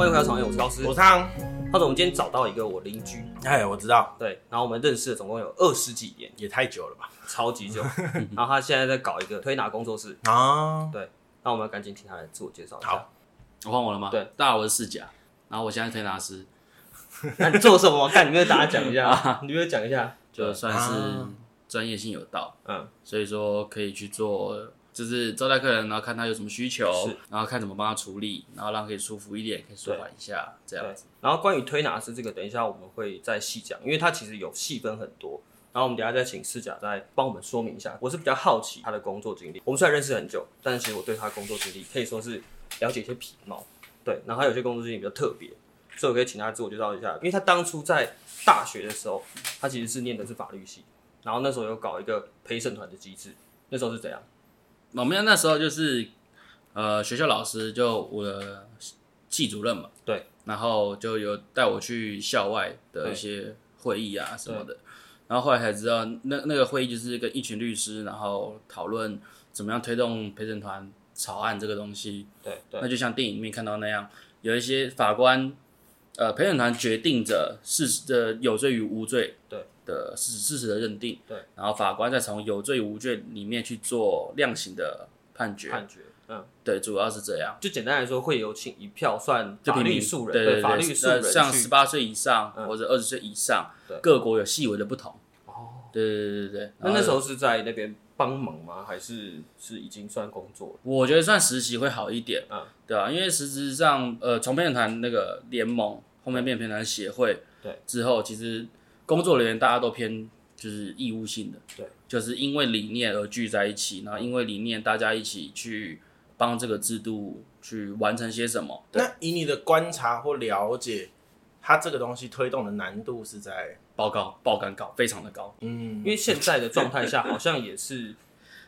欢迎回到场，我是高斯，我是汤。或者我们今天找到一个我邻居，哎，我知道，对，然后我们认识了总共有二十几年，也太久了吧，超级久。然后他现在在搞一个推拿工作室。啊，对，那我们要赶紧听他来自我介绍一下。好，我换我了吗？对，大家好，我是四甲，然后我现在推拿师。那你做什么？看你没有大家讲一下，你没有讲一下，就算是专业性有道，嗯，所以说可以去做。就是招待客人，然后看他有什么需求，然后看怎么帮他处理，然后让他可以舒服一点，可以舒缓一下这样子。然后关于推拿师这个，等一下我们会再细讲，因为他其实有细分很多。然后我们等一下再请四甲再帮我们说明一下。我是比较好奇他的工作经历。我们虽然认识很久，但是其实我对他的工作经历可以说是了解一些皮毛。对，然后他有些工作经历比较特别，所以我可以请他自我介绍一下。因为他当初在大学的时候，他其实是念的是法律系，然后那时候有搞一个陪审团的机制，那时候是怎样？我们那时候就是，呃，学校老师就我的系主任嘛，对，然后就有带我去校外的一些会议啊什么的，然后后来才知道，那那个会议就是跟一群律师，然后讨论怎么样推动陪审团草案这个东西，对，对，那就像电影里面看到那样，有一些法官，呃，陪审团决定着事实的有罪与无罪，对。的事事实的认定，对，然后法官再从有罪无罪里面去做量刑的判决，判决，嗯，对，主要是这样。就简单来说，会有请一票算法律素人，对法律素人，像十八岁以上或者二十岁以上，各国有细微的不同。哦，对对对对对。那那时候是在那边帮忙吗？还是是已经算工作？我觉得算实习会好一点，嗯，对啊，因为实质上，呃，从陪审团那个联盟后面变陪审团协会，对，之后其实。工作人员大家都偏就是义务性的，对，就是因为理念而聚在一起，然后因为理念大家一起去帮这个制度去完成些什么。那以你的观察或了解，它这个东西推动的难度是在报告、爆肝高，非常的高。嗯，因为现在的状态下好像也是。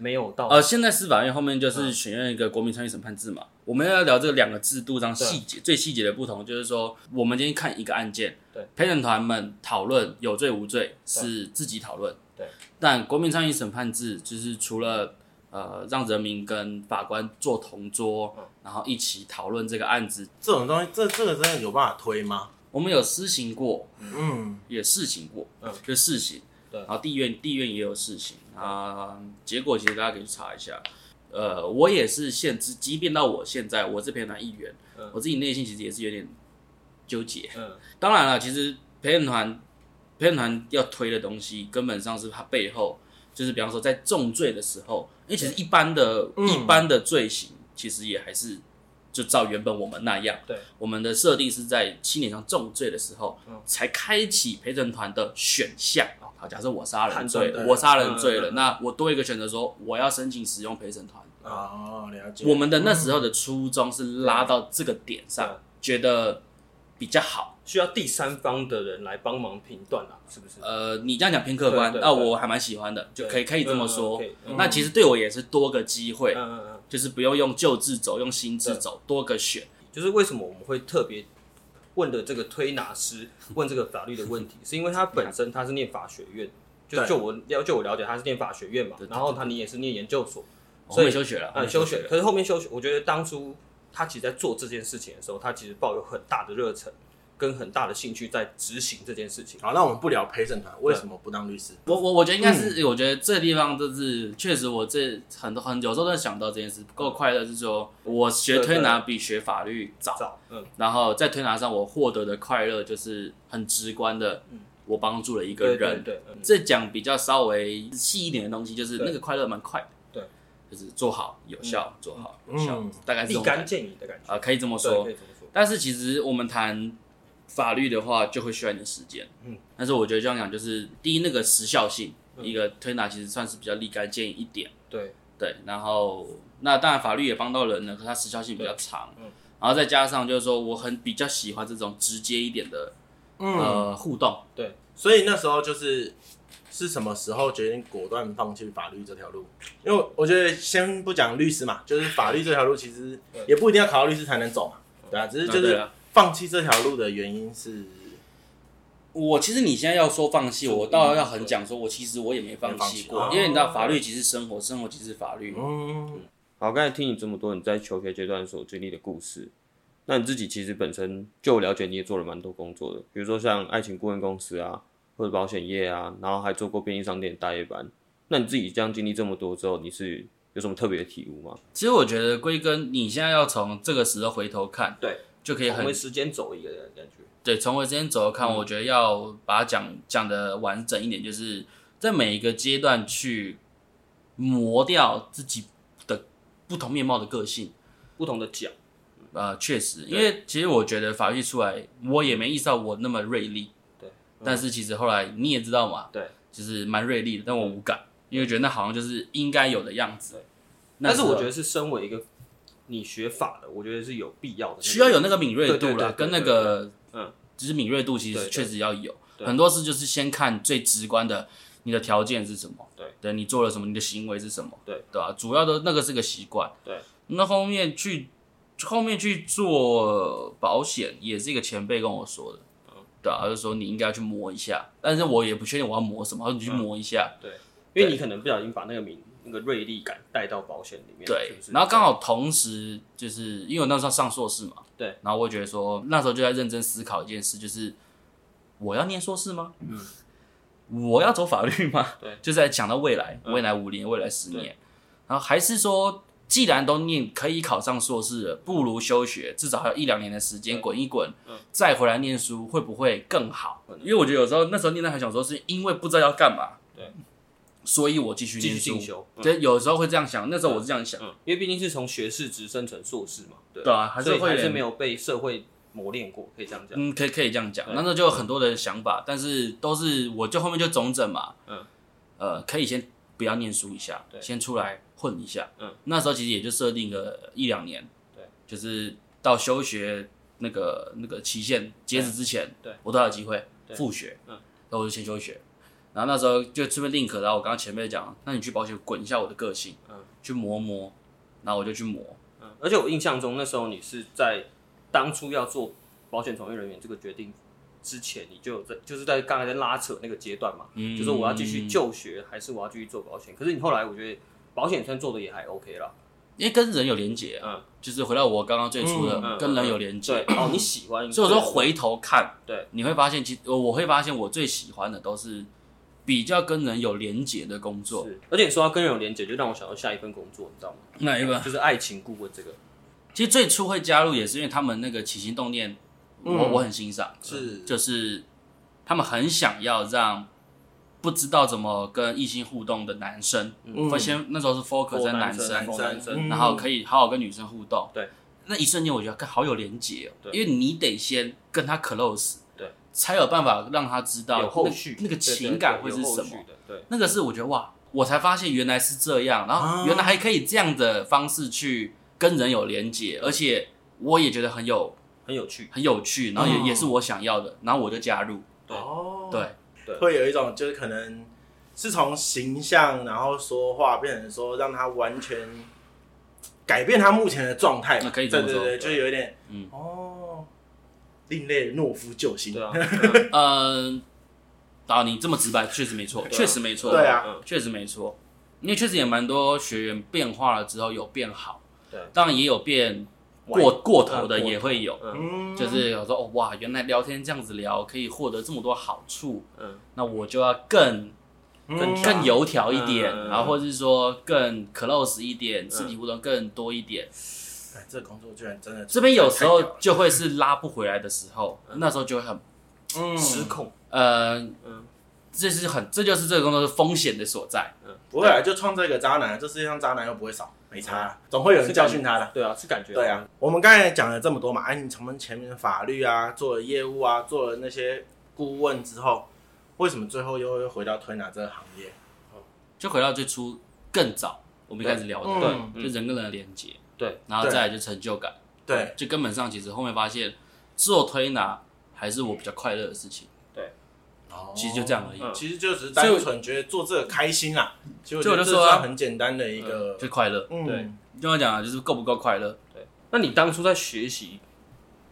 没有到。呃，现在司法院后面就是选用一个国民参与审判制嘛。我们要聊这两个制度上细节最细节的不同，就是说我们今天看一个案件，对，陪审团们讨论有罪无罪是自己讨论，对，但国民参与审判制就是除了呃让人民跟法官坐同桌，然后一起讨论这个案子，这种东西，这这个真的有办法推吗？我们有施行过，嗯，也试行过，嗯，就试行。对，然后地院地院也有事情啊，结果其实大家可以去查一下。呃，我也是现，即便到我现在，我是陪审团议员，嗯、我自己内心其实也是有点纠结。嗯，当然了，其实陪审团陪审团要推的东西，根本上是它背后，就是比方说在重罪的时候，因为其实一般的、嗯、一般的罪行，其实也还是就照原本我们那样。对，我们的设定是在七年上重罪的时候，嗯、才开启陪审团的选项。好，假设我杀人罪，我杀人罪了，那我多一个选择，说我要申请使用陪审团。哦，了解。我们的那时候的初衷是拉到这个点上，觉得比较好，需要第三方的人来帮忙评断啊，是不是？呃，你这样讲偏客观，那我还蛮喜欢的，就可以可以这么说。那其实对我也是多个机会，就是不用用旧制走，用新制走，多个选。就是为什么我们会特别？问的这个推拿师 问这个法律的问题，是因为他本身他是念法学院，就就我要就我了解他是念法学院嘛，然后他你也是念研究所，所以休学了，嗯，休学。可是后面休学，我觉得当初他其实在做这件事情的时候，他其实抱有很大的热忱。跟很大的兴趣在执行这件事情。好，那我们不聊陪审团，为什么不当律师？我我我觉得应该是，嗯、我觉得这个地方就是确实，我这很多很有时候都想到这件事不够快乐，是说我学推拿比学法律早，嗯，然后在推拿上我获得的快乐就是很直观的，嗯。我帮助了一个人。对，这讲比较稍微细一点的东西，就是那个快乐蛮快的，对，就是做好有效，做好有效，嗯、大概是立竿见影的感觉。啊，可以这么说。但是其实我们谈。法律的话就会需要一点时间，嗯，但是我觉得这样讲就是第一那个时效性，嗯、一个推拿其实算是比较立竿见影一点，对。对，然后那当然法律也帮到人了，可它时效性比较长，嗯，然后再加上就是说我很比较喜欢这种直接一点的，嗯、呃互动，对，所以那时候就是是什么时候决定果断放弃法律这条路？因为我觉得先不讲律师嘛，就是法律这条路其实也不一定要考到律师才能走嘛，对啊，只是就是。放弃这条路的原因是，我其实你现在要说放弃，我倒要很讲说，我其实我也没放弃过，因为你知道法律即是生活，生活即是法律。嗯，好，刚才听你这么多你在求学阶段所经历的故事，那你自己其实本身就了解，你也做了蛮多工作的，比如说像爱情顾问公司啊，或者保险业啊，然后还做过便利商店大夜班。那你自己这样经历这么多之后，你是有什么特别的体悟吗？其实我觉得归根，你现在要从这个时候回头看，对，就可以很为时间走一个人感觉。对，从回时间轴看，嗯、我觉得要把它讲讲的完整一点，就是在每一个阶段去磨掉自己的不同面貌的个性，不同的角。呃，确实，因为其实我觉得法律出来，我也没意识到我那么锐利。对，嗯、但是其实后来你也知道嘛，对，就是蛮锐利的，但我无感，因为觉得那好像就是应该有的样子。但是我觉得是身为一个你学法的，我觉得是有必要的，需要有那个敏锐度啦，跟那个嗯，就是敏锐度其实确实要有。很多事就是先看最直观的，你的条件是什么？对，对你做了什么？你的行为是什么？对，对吧？主要的那个是个习惯。对，那后面去。后面去做保险也是一个前辈跟我说的，嗯，对啊，他就说你应该要去磨一下，但是我也不确定我要磨什么，他说你去磨一下，对，因为你可能不小心把那个敏那个锐利感带到保险里面，对，然后刚好同时就是因为我那时候上硕士嘛，对，然后我觉得说那时候就在认真思考一件事，就是我要念硕士吗？嗯，我要走法律吗？对，就在讲到未来，未来五年，未来十年，然后还是说。既然都念可以考上硕士了，不如休学，至少还有一两年的时间滚一滚，嗯、再回来念书会不会更好？因为我觉得有时候那时候念的还想说，是因为不知道要干嘛，对，所以我继续继续。进修，对、嗯，有时候会这样想。那时候我是这样想，因为毕竟是从学士直升成硕士嘛，对，对啊，还是会还是没有被社会磨练过，可以这样讲。嗯，可以可以这样讲。那时候就有很多的想法，但是都是我就后面就总整嘛，嗯，呃，可以先不要念书一下，对，先出来。混一下，嗯，那时候其实也就设定个一两年，对，就是到休学那个那个期限截止之前，对，我都有机会复学，嗯，那我就先休学，然后那时候就顺便 link，然后我刚刚前面讲，那你去保险滚一下我的个性，嗯，去磨磨，然后我就去磨，嗯，而且我印象中那时候你是在当初要做保险从业人员这个决定之前，你就在就是在刚才在拉扯那个阶段嘛，嗯，就是我要继续就学还是我要继续做保险，可是你后来我觉得。保险圈做的也还 OK 啦，因为跟人有连结，嗯，就是回到我刚刚最初的，跟人有连结，对，哦，你喜欢，所以我说回头看，对，你会发现，其实我会发现我最喜欢的都是比较跟人有连结的工作，是，而且你说要跟人有连结，就让我想到下一份工作，你知道吗？哪一份？就是爱情顾问这个。其实最初会加入也是因为他们那个起心动念，我我很欣赏，是，就是他们很想要让。不知道怎么跟异性互动的男生，会先那时候是 focus 在男生，然后可以好好跟女生互动。对，那一瞬间我觉得好有连结哦，因为你得先跟他 close，对，才有办法让他知道有后续那个情感会是什么。对，那个是我觉得哇，我才发现原来是这样，然后原来还可以这样的方式去跟人有连接，而且我也觉得很有很有趣，很有趣，然后也也是我想要的，然后我就加入。对，对。对。会有一种就是可能是从形象，然后说话变成说让他完全改变他目前的状态那，可以这么说，对对对，就有一点，嗯，哦，另类懦夫救星，对啊，嗯，啊，你这么直白，确实没错，确实没错，对啊，确实没错，因为确实也蛮多学员变化了之后有变好，对，当然也有变。过过头的也会有，嗯，就是有时候哦哇，原来聊天这样子聊可以获得这么多好处，嗯，那我就要更更更油条一点，然后或者是说更 close 一点，肢体互动更多一点。哎，这个工作居然真的这边有时候就会是拉不回来的时候，那时候就会很失控，呃，嗯，这是很这就是这个工作的风险的所在，嗯，不会啊，就创造一个渣男，这世界上渣男又不会少。没差，总会有人教训他的。对啊，是感觉。对啊，我们刚才讲了这么多嘛，哎，你从前面的法律啊，做了业务啊，做了那些顾问之后，为什么最后又会回到推拿这个行业？就回到最初更早我们一开始聊的，对，就人跟人的连接，对，然后再来就成就感，对，就根本上其实后面发现做推拿还是我比较快乐的事情对。其实就这样而已，其实就只是单纯觉得做这个开心啊，所以我就说很简单的一个，就快乐。对，跟我讲啊，就是够不够快乐？对。那你当初在学习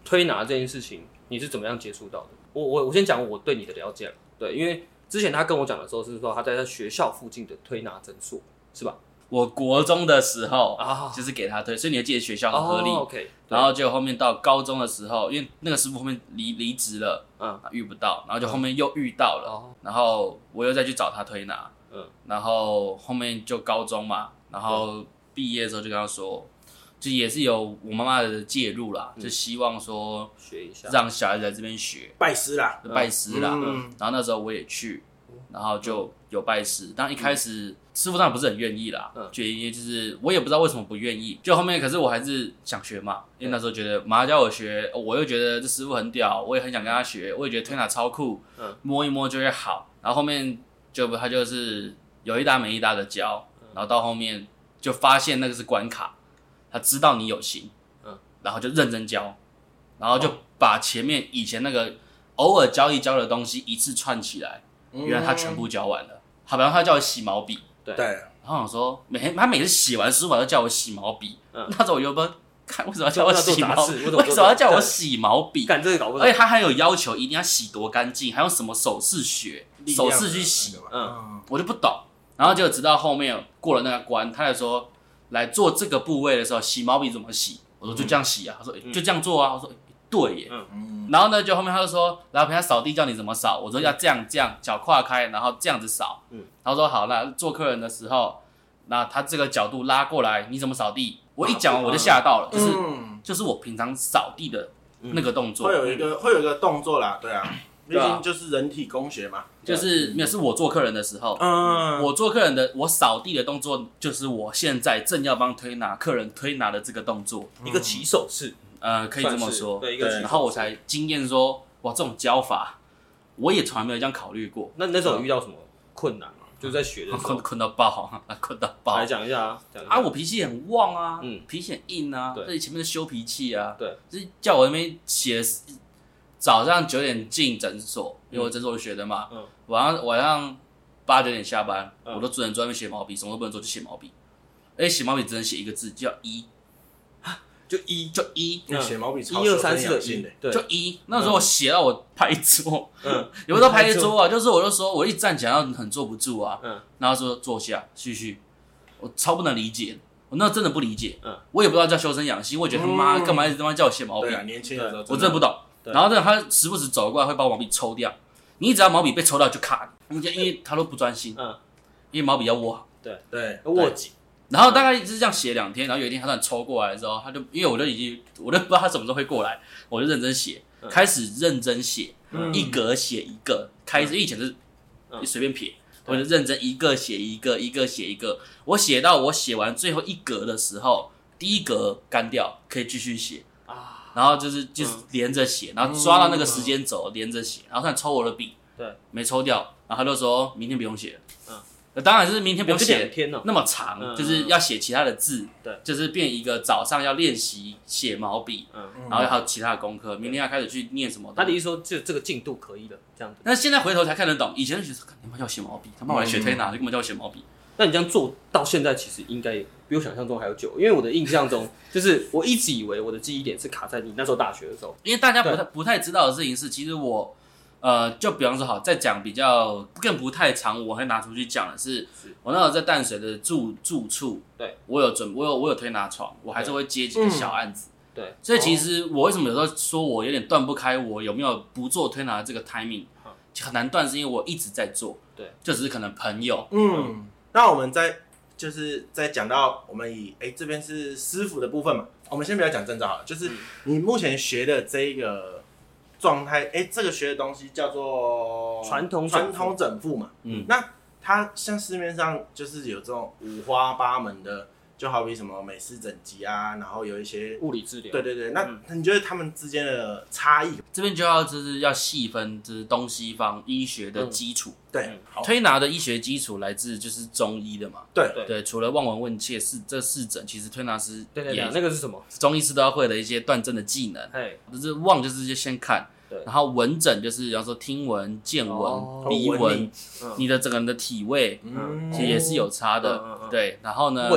推拿这件事情，你是怎么样接触到的？我我我先讲我对你的了解。对，因为之前他跟我讲的时候是说他在他学校附近的推拿诊所，是吧？我国中的时候啊，就是给他推，所以你要记得学校很合理。哦、OK，然后就后面到高中的时候，因为那个师傅后面离离职了，嗯，遇不到，然后就后面又遇到了，嗯、然后我又再去找他推拿，嗯，然后后面就高中嘛，然后毕业的时候就跟他说。就也是有我妈妈的介入啦，嗯、就希望说学一下，让小孩子在这边学。拜师啦，拜师啦。嗯、然后那时候我也去，然后就有拜师。但一开始、嗯、师傅当然不是很愿意啦，嗯，觉得就是我也不知道为什么不愿意。就后面可是我还是想学嘛，因为那时候觉得妈叫我学，我又觉得这师傅很屌，我也很想跟他学，我也觉得推拿超酷，嗯，摸一摸就会好。然后后面就他就是有一搭没一搭的教，然后到后面就发现那个是关卡。他知道你有心，嗯，然后就认真教，然后就把前面以前那个偶尔教一教的东西一次串起来，原来他全部教完了。好，比方他叫我洗毛笔，对，然后我说每天他每次洗完书法都叫我洗毛笔，那时候我又不看为什么要叫我洗毛笔，为什么要叫我洗毛笔？干这个搞不懂。而且他还有要求一定要洗多干净，还用什么手势学手势去洗，嗯，我就不懂。然后就直到后面过了那个关，他就说。来做这个部位的时候，洗毛笔怎么洗？我说就这样洗啊。他说就这样做啊。我说对耶。嗯然后呢，就后面他就说，然后陪他扫地，教你怎么扫。我说要这样这样，脚跨开，然后这样子扫。嗯他说好，那做客人的时候，那他这个角度拉过来，你怎么扫地？我一讲完我就吓到了，就是就是我平常扫地的那个动作。会有一个会有一个动作啦，对啊。毕竟就是人体工学嘛，就是没有是我做客人的时候，嗯，我做客人的我扫地的动作，就是我现在正要帮推拿客人推拿的这个动作，一个起手式，呃，可以这么说，对，一个然后我才惊艳说，哇，这种教法，我也从来没有这样考虑过。那那时候遇到什么困难吗？就是在学的时候，困困到爆，困到爆。来讲一下啊，啊，我脾气很旺啊，嗯，脾气很硬啊，对，前面是修脾气啊，对，就是叫我那边写。早上九点进诊所，因为我诊所学的嘛。嗯。晚上晚上八九点下班，我都只能专门写毛笔，什么都不能做，就写毛笔。而且，写毛笔只能写一个字，叫一。就一就一。写毛笔一二三四的一。对。就一。那时候我写到我拍桌。嗯。有时候拍桌啊，就是我就说我一站起来很坐不住啊。嗯。然后说坐下，继续。我超不能理解，我那真的不理解。嗯。我也不知道叫修身养性，我也觉得他妈干嘛一直他妈叫我写毛笔？年轻的时候。我真的不懂。然后呢，他时不时走过来会把毛笔抽掉。你只要毛笔被抽掉就卡，因为他都不专心。嗯，因为毛笔要握好。对对，握紧。然后大概是这样写两天，然后有一天他突然抽过来之后，他就因为我就已经我都不知道他什么时候会过来，我就认真写，开始认真写，一格写一个，开始以前是随便撇，我就认真一个写一个，一个写一个。我写到我写完最后一格的时候，第一格干掉，可以继续写。啊。然后就是就是连着写，然后抓到那个时间轴连着写，然后他抽我的笔，对，没抽掉，然后他就说明天不用写了，嗯，当然就是明天不用写，那么长，就是要写其他的字，对，就是变一个早上要练习写毛笔，嗯，然后还有其他的功课，明天要开始去念什么？他的意思说这这个进度可以的，这样子。但是现在回头才看得懂，以前就觉得他妈要写毛笔，他妈我来学推拿，就根本叫我写毛笔。那你这样做到现在，其实应该比我想象中还要久，因为我的印象中，就是我一直以为我的记忆点是卡在你那时候大学的时候。因为大家不太不太知道的事情是，其实我，呃，就比方说，好，再讲比较更不太长，我会拿出去讲的是，我那时候在淡水的住住处，对，我有准，我有我有推拿床，我还是会接几个小案子，对，所以其实我为什么有时候说我有点断不开，我有没有不做推拿的这个 timing，很难断，是因为我一直在做，对，就只是可能朋友，嗯。那我们在就是在讲到我们以哎、欸、这边是师傅的部分嘛，我们先不要讲证照好了，就是你目前学的这一个状态，哎、欸，这个学的东西叫做传统传统整复嘛，嗯，那它像市面上就是有这种五花八门的。就好比什么美式整脊啊，然后有一些物理治疗。对对对，那你觉得他们之间的差异？这边就要就是要细分，就是东西方医学的基础。对，推拿的医学基础来自就是中医的嘛。对对，除了望闻问切是这四诊，其实推拿师对对对，那个是什么？中医师都要会的一些断症的技能。哎，就是望就是就先看，然后闻诊就是比方说听闻、见闻、鼻闻，你的整个人的体味，其实也是有差的。对，然后呢？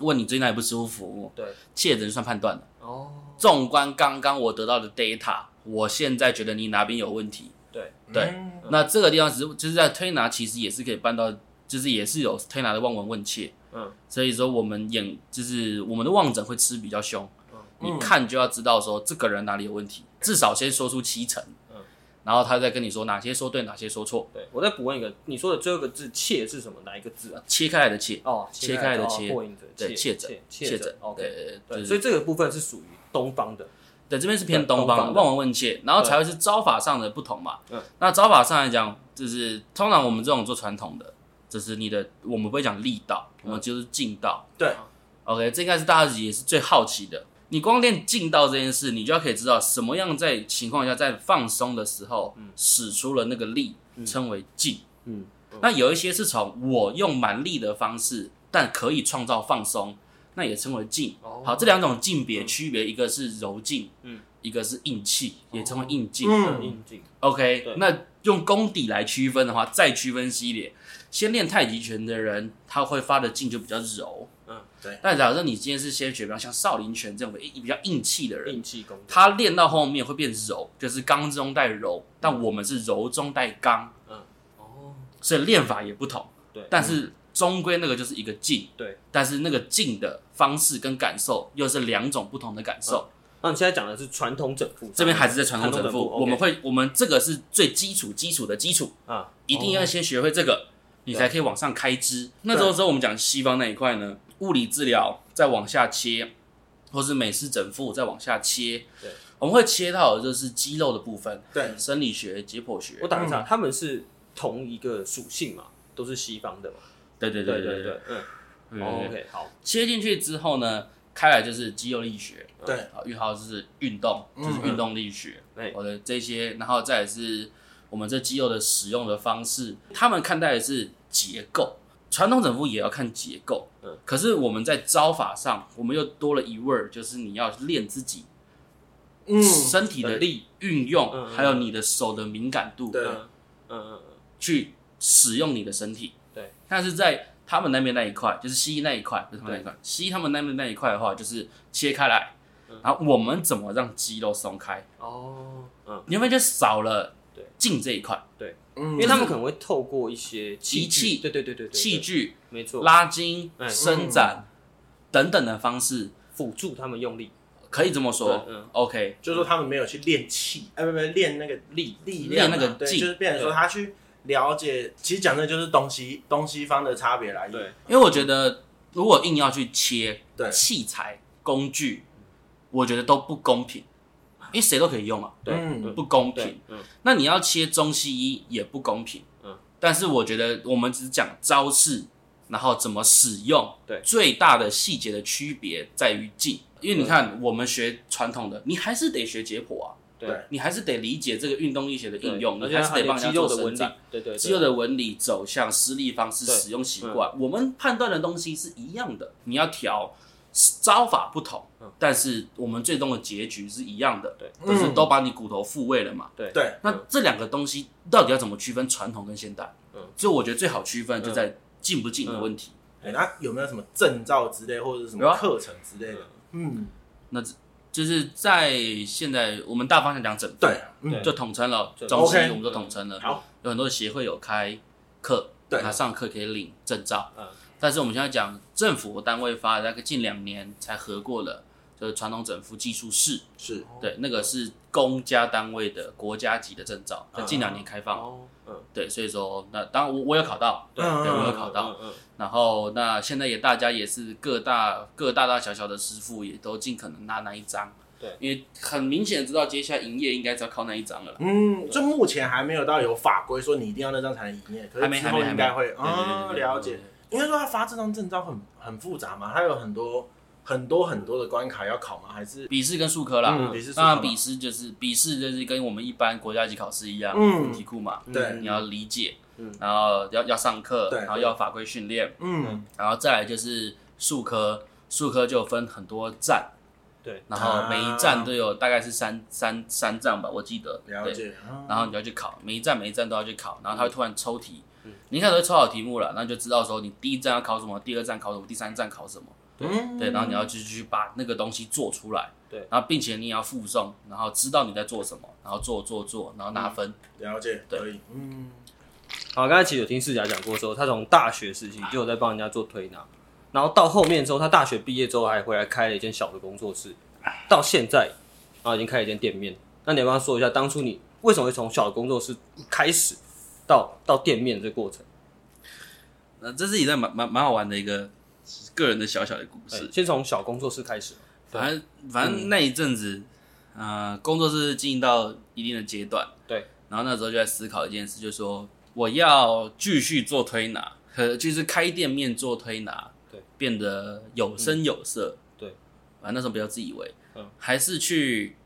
问你最近哪里不舒服？对，切诊算判断的。哦，纵观刚刚我得到的 data，我现在觉得你哪边有问题？对对，嗯、那这个地方是就是在推拿，其实也是可以办到，就是也是有推拿的望闻问切。嗯，嗯，所以说我们眼就是我们的望诊会吃比较凶，嗯，你看就要知道说这个人哪里有问题，至少先说出七成，嗯，然后他再跟你说哪些说对，哪些说错。对，我再补问一个，你说的最后一个字“切”是什么？哪一个字啊？切开来的切哦，切开来的切，对，切诊，切诊。OK，对，所以这个部分是属于东方的。对，这边是偏东方，望闻问切，然后才会是招法上的不同嘛。嗯，那招法上来讲，就是通常我们这种做传统的，就是你的我们不会讲力道，我们就是劲道。对，OK，这应该是大家也是最好奇的。你光练劲道这件事，你就要可以知道什么样在情况下在放松的时候，使出了那个力，称为劲。嗯，那有一些是从我用蛮力的方式，但可以创造放松。那也称为劲，好，这两种劲别区别，一个是柔劲，嗯，一个是硬气，也称为硬劲，嗯，硬劲。OK，那用功底来区分的话，再区分系列，先练太极拳的人，他会发的劲就比较柔，嗯，对。但假设你今天是先学，比方像少林拳这种比较硬气的人，硬气功，他练到后面会变柔，就是刚中带柔，但我们是柔中带刚，嗯，哦，所以练法也不同，对，但是。终归那个就是一个劲，对，但是那个劲的方式跟感受又是两种不同的感受。那你现在讲的是传统整复，这边还是在传统整复，我们会，我们这个是最基础基础的基础。啊，一定要先学会这个，你才可以往上开支。那时候时候我们讲西方那一块呢，物理治疗再往下切，或是美式整复再往下切，对，我们会切到的就是肌肉的部分，对，生理学、解剖学。我打一下，他们是同一个属性嘛，都是西方的嘛。对对对对对，嗯，OK，好，切进去之后呢，开来就是肌肉力学，对，好，运号就是运动，就是运动力学，对，我的这些，然后再来是我们这肌肉的使用的方式，他们看待的是结构，传统整复也要看结构，嗯，可是我们在招法上，我们又多了一味儿，就是你要练自己，嗯，身体的力运用，还有你的手的敏感度，对，嗯嗯，去使用你的身体。对。但是在他们那边那一块，就是西医那一块，不是他们那一块。西医他们那边那一块的话，就是切开来，然后我们怎么让肌肉松开？哦，嗯，你会发现少了劲这一块，对，因为他们可能会透过一些机器，对对对对，器具，没错，拉筋、伸展等等的方式辅助他们用力，可以这么说。嗯，OK，就是说他们没有去练气，哎，不不，练那个力力量，那个劲，就是变成说他去。了解，其实讲的就是东西东西方的差别来。对，因为我觉得如果硬要去切器材工具，我觉得都不公平，因为谁都可以用啊。对，不公平。嗯，那你要切中西医也不公平。嗯，但是我觉得我们只讲招式，然后怎么使用。对，最大的细节的区别在于劲，因为你看我们学传统的，你还是得学解剖啊。对，你还是得理解这个运动力学的应用，你还是得帮人家做伸展。对对，肌肉的纹理、走向、施力方式、使用习惯，我们判断的东西是一样的。你要调招法不同，但是我们最终的结局是一样的。对，就是都把你骨头复位了嘛。对对。那这两个东西到底要怎么区分传统跟现代？嗯，所以我觉得最好区分就在进不进的问题。哎，那有没有什么证照之类或者是什么课程之类的？嗯，那。就是在现在，我们大方向讲整对，就统称了。中西我们都统称了。好，有很多的协会有开课，他上课可以领证照。嗯，但是我们现在讲政府单位发的，大概近两年才合过了，就是传统整复技术士。是，对，那个是公家单位的国家级的证照，在近两年开放。嗯，对，所以说那当然我我有考到，对，我有考到。嗯，然后那现在也大家也是各大各大大小小的师傅也都尽可能拿那一张，对，因为很明显知道接下来营业应该是要靠那一张了。嗯，就目前还没有到有法规说你一定要那张才能营业，还没还没应该会啊，了解。应该说他发这张证照很很复杂嘛，他有很多。很多很多的关卡要考吗？还是笔试跟数科啦？嗯，笔试。当然，笔试就是笔试，就是跟我们一般国家级考试一样，嗯，题库嘛，对，你要理解，嗯，然后要要上课，对，然后要法规训练，嗯，然后再来就是数科，数科就分很多站，对，然后每一站都有大概是三三三站吧，我记得，了解，然后你要去考，每一站每一站都要去考，然后他会突然抽题，你一开始会抽好题目了，那就知道说你第一站要考什么，第二站考什么，第三站考什么。对，对，然后你要继续把那个东西做出来，对，然后并且你也要附送，然后知道你在做什么，然后做做做，然后拿分。了解，可以，嗯。好，刚才其实有听世甲讲过说，他从大学时期就有在帮人家做推拿，然后到后面之后，他大学毕业之后还回来开了一间小的工作室，到现在啊已经开了一间店面。那你要不要说一下，当初你为什么会从小的工作室开始到到店面这个过程？那这是一段蛮蛮蛮好玩的一个个人的小小的故事。欸、先从小工作室开始。反正反正那一阵子，嗯、呃，工作室经营到一定的阶段，对。然后那时候就在思考一件事，就是说我要继续做推拿，和就是开店面做推拿，对，变得有声有色，嗯、对。反正那时候比较自以为，嗯，还是去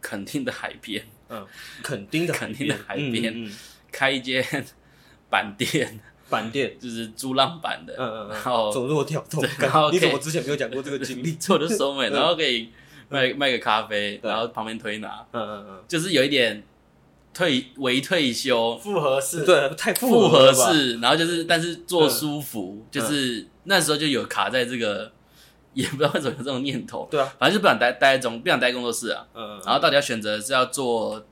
垦丁的海边，嗯，垦丁的垦丁的海边、嗯嗯、开一间 板店。板店。就是租浪板的，嗯嗯嗯，然后走路跳动，然后你怎么之前没有讲过这个经历？做的收尾，然后可以卖卖个咖啡，然后旁边推拿，嗯嗯嗯，就是有一点退微退休。复合式，对，太复合式，然后就是但是做舒服，就是那时候就有卡在这个，也不知道为什么有这种念头，对啊，反正就不想待待在中，不想待工作室啊，嗯，然后到底要选择是要做。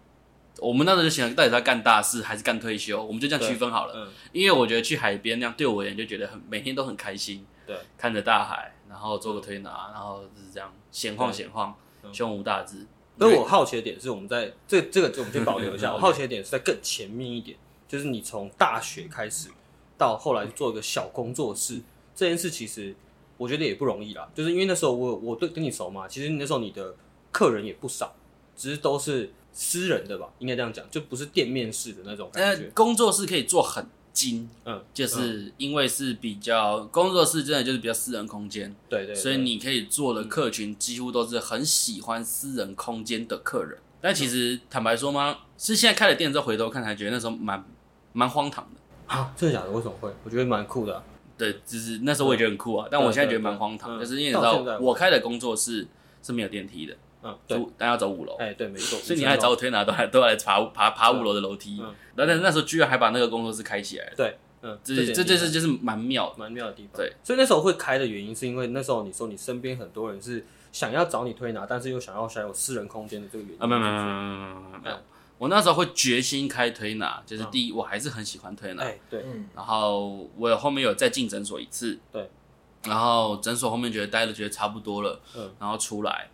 我们那时候就想，到底是要干大事还是干退休？我们就这样区分好了。嗯，因为我觉得去海边那样对我而言就觉得很每天都很开心。对，看着大海，然后做个推拿，然后就是这样闲晃闲晃，胸无大志。而我好奇的点是，我们在这这个我们先保留一下。我好奇的点是在更前面一点，就是你从大学开始到后来做一个小工作室这件事，其实我觉得也不容易啦。就是因为那时候我我对跟你熟嘛，其实那时候你的客人也不少，只是都是。私人的吧，应该这样讲，就不是店面式的那种感觉。工作室可以做很精，嗯，就是因为是比较工作室，真的就是比较私人空间，对，对对，所以你可以做的客群几乎都是很喜欢私人空间的客人。但其实坦白说吗，是现在开了店之后回头看才觉得那时候蛮蛮荒唐的。啊，真的假的？为什么会？我觉得蛮酷的啊。对，就是那时候我也觉得很酷啊，但我现在觉得蛮荒唐，就是因为你知道我开的工作室是没有电梯的。嗯，对，但要走五楼，哎，对，没错，所以你还找我推拿，都还都来爬爬爬五楼的楼梯，然后但是那时候居然还把那个工作室开起来了，对，嗯，这这这是就是蛮妙蛮妙的地方，对，所以那时候会开的原因是因为那时候你说你身边很多人是想要找你推拿，但是又想要享有私人空间的这个原因。啊，没有没有没有没有没有没有，我那时候会决心开推拿，就是第一我还是很喜欢推拿，哎，对，然后我后面有再进诊所一次，对，然后诊所后面觉得待了觉得差不多了，嗯，然后出来。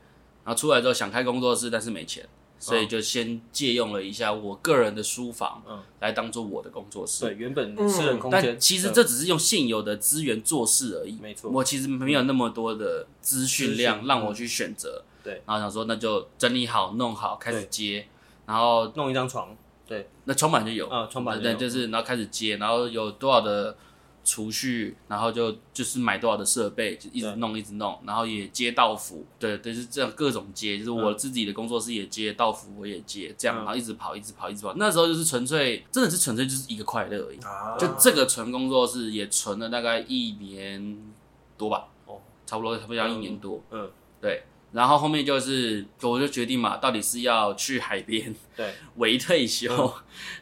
然后出来之后想开工作室，但是没钱，所以就先借用了一下我个人的书房，嗯，来当做我的工作室。对，原本私人空间，但其实这只是用现有的资源做事而已。没错，我其实没有那么多的资讯量让我去选择。对，然后想说那就整理好、弄好，开始接，然后弄一张床。对，那床板就有啊，床板对，就是然后开始接，然后有多少的。储蓄，然后就就是买多少的设备，就一直弄一直弄，然后也接到服，对，就是这样各种接，就是我自己的工作室也接到服，我也接，这样，然后一直跑，一直跑，一直跑。那时候就是纯粹，真的是纯粹就是一个快乐而已。就这个纯工作室也存了大概一年多吧，哦，差不多差不多要一年多，嗯，对。然后后面就是，我就决定嘛，到底是要去海边，对，微退休，嗯、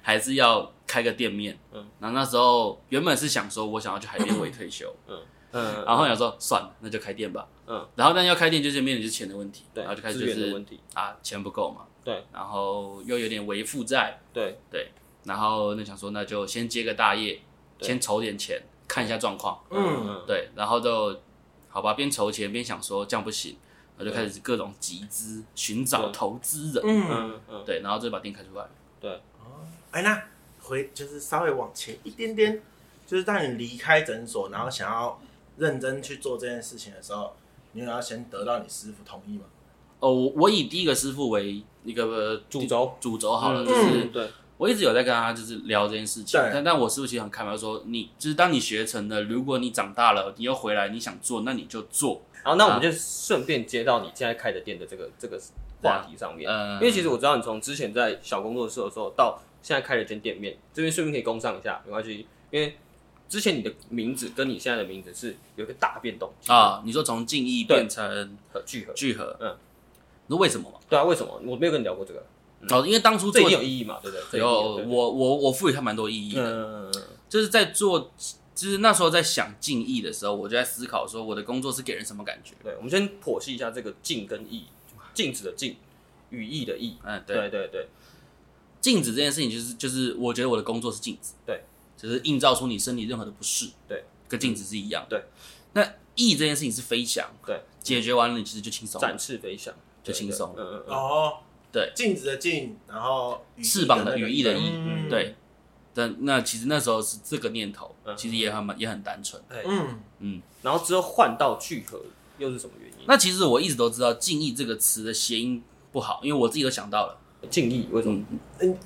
还是要开个店面？嗯，然后那时候原本是想说，我想要去海边微退休，嗯。嗯，然后想说算了，那就开店吧，嗯，然后但要开店就是面临就是钱的问题，对，然后就开始就是问题。啊，钱不够嘛，对，然后又有点微负债，对。对，然后那想说那就先接个大业，先筹点钱，看一下状况，嗯，对，然后就好吧，边筹钱边想说这样不行。我就开始各种集资，寻找投资人，嗯嗯，对，然后就把店开出来。对，哦，哎，那回就是稍微往前一点点，就是当你离开诊所，然后想要认真去做这件事情的时候，你有要先得到你师傅同意吗？哦，我我以第一个师傅为一个主轴，主轴好了，就是对，我一直有在跟他就是聊这件事情，但但我师傅其实很开明，说你就是当你学成了，如果你长大了，你又回来，你想做，那你就做。然后，那我们就顺便接到你现在开的店的这个这个话题上面，嗯，因为其实我知道你从之前在小工作室的时候到现在开了间店面，这边顺便可以工上一下，没关系，因为之前你的名字跟你现在的名字是有一个大变动啊。你说从静义变成聚合，聚合，嗯，那为什么？对啊，为什么？我没有跟你聊过这个。哦，因为当初这有意义嘛，对不对？有，我我我赋予它蛮多意义的，嗯，就是在做。就是那时候在想敬意的时候，我就在思考说，我的工作是给人什么感觉？对，我们先剖析一下这个敬跟义，静止的静，语义的义。嗯，对对对，静止这件事情就是就是，我觉得我的工作是镜子，对，就是映照出你身体任何的不适，对，跟镜子是一样。对，那翼这件事情是飞翔，对，解决完了你其实就轻松，展翅飞翔。就轻松。嗯嗯哦，对，镜子的镜，然后翅膀的羽翼的翼，嗯、对。但那其实那时候是这个念头，其实也很也很单纯。嗯。嗯，然后之后换到聚合又是什么原因？那其实我一直都知道“敬意”这个词的谐音不好，因为我自己都想到了“敬意”为什么？嗯，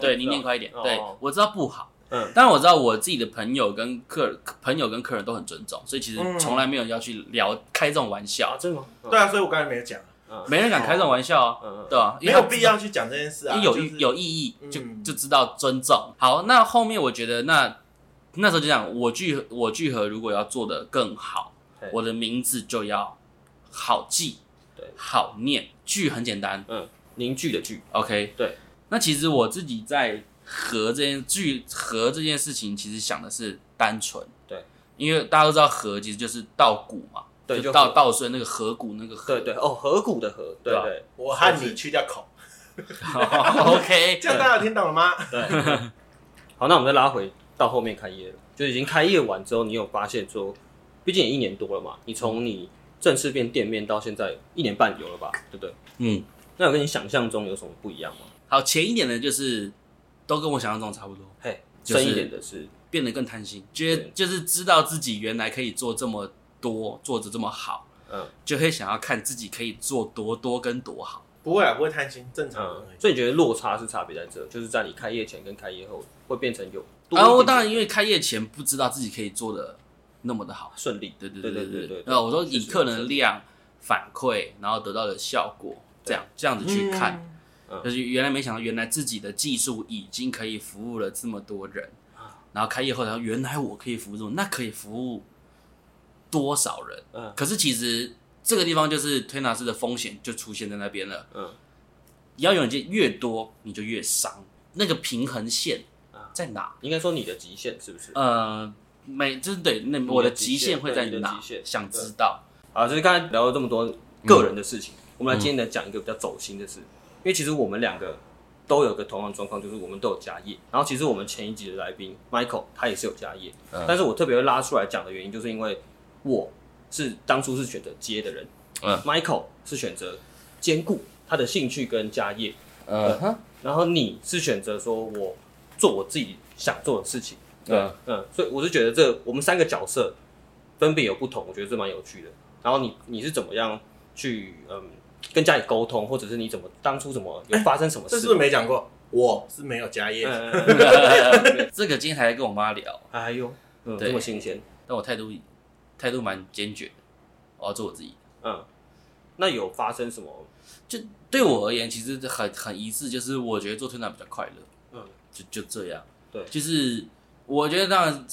对，你念快一点。对，我知道不好。嗯，但是我知道我自己的朋友跟客朋友跟客人都很尊重，所以其实从来没有要去聊开这种玩笑。真的吗？对啊，所以我刚才没有讲。没人敢开这种玩笑啊，对吧？没有必要去讲这件事啊，有有意义就就知道尊重。好，那后面我觉得那那时候就讲，我聚我聚合如果要做的更好，我的名字就要好记，对，好念。聚很简单，嗯，凝聚的聚，OK，对。那其实我自己在和这件聚和这件事情，其实想的是单纯，对，因为大家都知道和其实就是稻谷嘛。对，就稻稻穗那个河谷那个河，对对。哦，河谷的河，对对，我和你去掉口，OK，这样大家有听懂了吗？对，好，那我们再拉回到后面开业了，就已经开业完之后，你有发现说，毕竟也一年多了嘛，你从你正式变店面到现在一年半有了吧，对不对？嗯，那有跟你想象中有什么不一样吗？好，前一点的就是都跟我想象中差不多，嘿，深一点的是变得更贪心，觉得就是知道自己原来可以做这么。多做的这么好，嗯，就会想要看自己可以做多多跟多好。不会啊，不会贪心，正常。所以你觉得落差是差别在这，就是在你开业前跟开业后会变成有。啊，我当然因为开业前不知道自己可以做的那么的好顺利。对对对对对对。那我说以客人的量反馈，然后得到的效果，这样这样子去看，就是原来没想到原来自己的技术已经可以服务了这么多人，然后开业后然后原来我可以服务这么，那可以服务。多少人？嗯，可是其实这个地方就是推拿师的风险就出现在那边了。嗯，要有人越多，你就越伤。那个平衡线在哪？应该说你的极限是不是？呃，每就是对，那我的极限会在哪？想知道。啊，就是刚才聊了这么多个人的事情，我们来今天来讲一个比较走心的事。因为其实我们两个都有个同样状况，就是我们都有家业。然后其实我们前一集的来宾 Michael 他也是有家业，但是我特别会拉出来讲的原因，就是因为。我是当初是选择接的人，嗯，Michael 是选择兼顾他的兴趣跟家业，嗯哼，然后你是选择说我做我自己想做的事情，嗯嗯，所以我是觉得这我们三个角色分别有不同，我觉得这蛮有趣的。然后你你是怎么样去嗯跟家里沟通，或者是你怎么当初怎么有发生什么事？这是不是没讲过？我是没有家业，这个今天还在跟我妈聊，哎呦，嗯，这么新鲜，但我态度。态度蛮坚决，我要做我自己。嗯，那有发生什么？就对我而言，其实很很一致，就是我觉得做推拿比较快乐。嗯，就就这样。对，就是我觉得当然。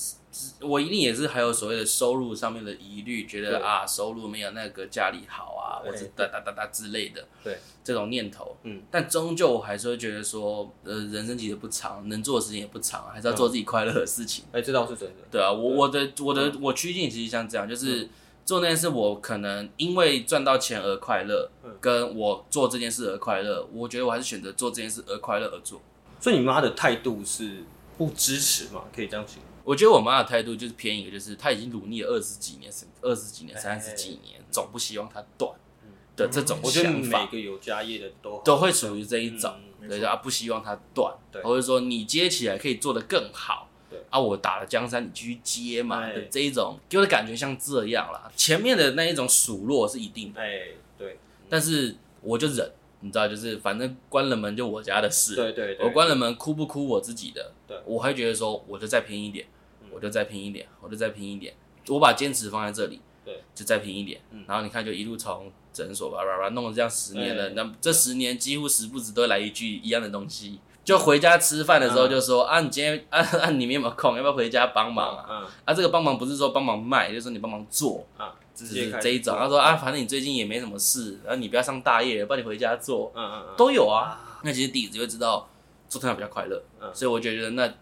我一定也是还有所谓的收入上面的疑虑，觉得啊收入没有那个家里好啊，或者哒哒哒哒之类的，对。这种念头，嗯，但终究我还是会觉得说，呃，人生其实不长，能做的时间也不长，还是要做自己快乐的事情。哎，这倒是真的。对啊，我我的我的我趋近其实像这样，就是做那件事，我可能因为赚到钱而快乐，跟我做这件事而快乐，我觉得我还是选择做这件事而快乐而做。所以你妈的态度是不支持嘛？可以这样形容？我觉得我妈的态度就是偏一个，就是她已经努力了二十几年，二十几年、三十几年，总不希望它断的这种想法。我觉得每个有家业的都都会属于这一种，对啊，不希望它断，或者说你接起来可以做得更好，啊，我打了江山，你继续接嘛，这一种给我的感觉像这样啦。前面的那一种数落是一定的，哎，对，但是我就忍。你知道，就是反正关了门就我家的事。对对对，我关了门哭不哭我自己的。对，我还觉得说，我就再拼一点，我就再拼一点，我就再拼一点。我把坚持放在这里，对，就再拼一点。然后你看，就一路从诊所叭叭叭弄了这样十年了。那这十年几乎时不时都来一句一样的东西。就回家吃饭的时候就说啊，你今天啊啊，你有没有空，要不要回家帮忙啊？嗯。啊，这个帮忙不是说帮忙卖，就是说你帮忙做啊。就是这一种，他说啊，反正你最近也没什么事，然后你不要上大夜，帮你回家做，嗯嗯嗯，都有啊。那其实弟子就会知道做推拿比较快乐，嗯，所以我觉得那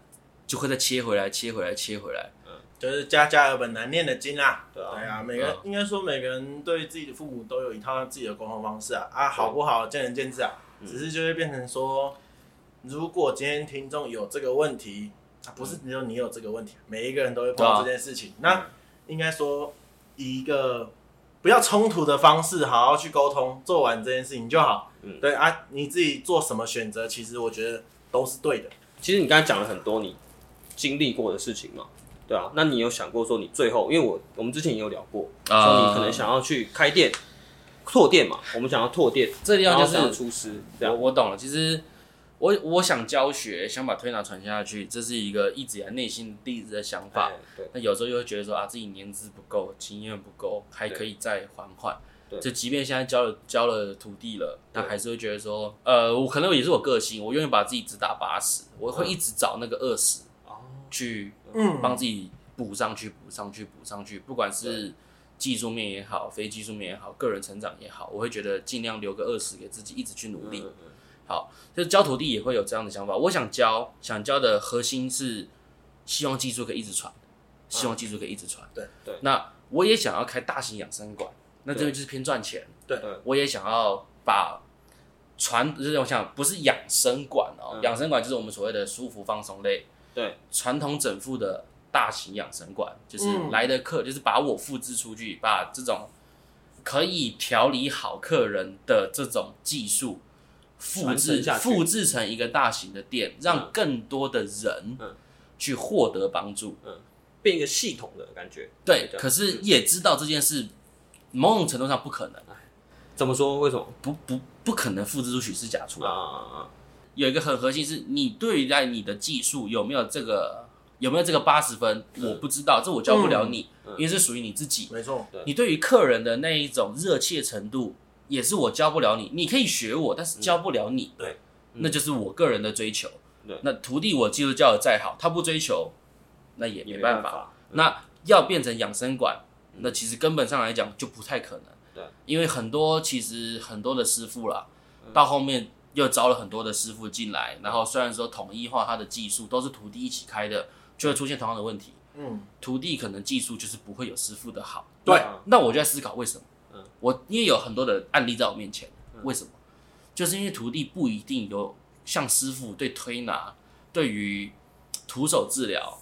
就会再切回来，切回来，切回来，嗯，就是家家有本难念的经啊，对啊，每个应该说每个人对自己的父母都有一套自己的沟通方式啊，啊，好不好见仁见智啊，只是就会变成说，如果今天听众有这个问题，啊，不是只有你有这个问题，每一个人都会碰到这件事情，那应该说。以一个不要冲突的方式，好好去沟通，做完这件事情就好。嗯，对啊，你自己做什么选择，其实我觉得都是对的。其实你刚才讲了很多你经历过的事情嘛，对啊，那你有想过说你最后，因为我我们之前也有聊过，呃、说你可能想要去开店、拓店嘛，我们想要拓店，这地方就是厨师。这样我我懂了，其实。我我想教学，想把推拿传下去，这是一个一直以来内心第一直的想法。对，那有时候又会觉得说啊，自己年资不够，经验不够，还可以再缓缓。对，就即便现在教了教了徒弟了，但还是会觉得说，呃，我可能也是我个性，我愿意把自己只打八十，我会一直找那个二十，去帮自己补上去，补上去，补上去，不管是技术面也好，非技术面也好，个人成长也好，我会觉得尽量留个二十给自己，一直去努力。好，就是教徒弟也会有这样的想法。我想教，想教的核心是希望技术可以一直传，希望技术可以一直传。对对。那我也想要开大型养生馆，那这边就是偏赚钱。对。我也想要把传，就是我想不是养生馆哦，养生馆就是我们所谓的舒服放松类。对。传统整复的大型养生馆，就是来的客，就是把我复制出去，把这种可以调理好客人的这种技术。复制复制成一个大型的店，让更多的人去获得帮助，嗯，变一个系统的感觉。对，可是也知道这件事某种程度上不可能。怎么说？为什么？不不不可能复制出许氏假出来。有一个很核心是，你对待你的技术有没有这个有没有这个八十分？我不知道，这我教不了你，因为是属于你自己。没错，你对于客人的那一种热切程度。也是我教不了你，你可以学我，但是教不了你。对，那就是我个人的追求。对，那徒弟我技术教的再好，他不追求，那也没办法。那要变成养生馆，那其实根本上来讲就不太可能。对，因为很多其实很多的师傅啦，到后面又招了很多的师傅进来，然后虽然说统一化他的技术都是徒弟一起开的，就会出现同样的问题。嗯，徒弟可能技术就是不会有师傅的好。对，那我就在思考为什么。我因为有很多的案例在我面前，为什么？就是因为徒弟不一定有像师傅对推拿、对于徒手治疗，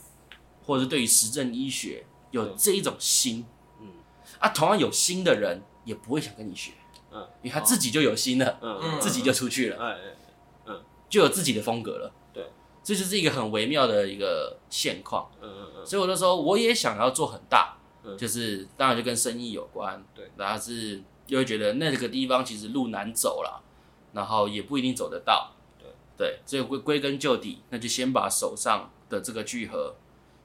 或者是对于实证医学有这一种心。嗯，啊，同样有心的人也不会想跟你学，嗯，因为他自己就有心了，嗯，自己就出去了，嗯嗯，就有自己的风格了。对，这就是一个很微妙的一个现况。嗯嗯嗯，所以我就说，我也想要做很大。就是当然就跟生意有关，对，然后是又会觉得那个地方其实路难走了，然后也不一定走得到，对。对，所以归归根究底，那就先把手上的这个聚合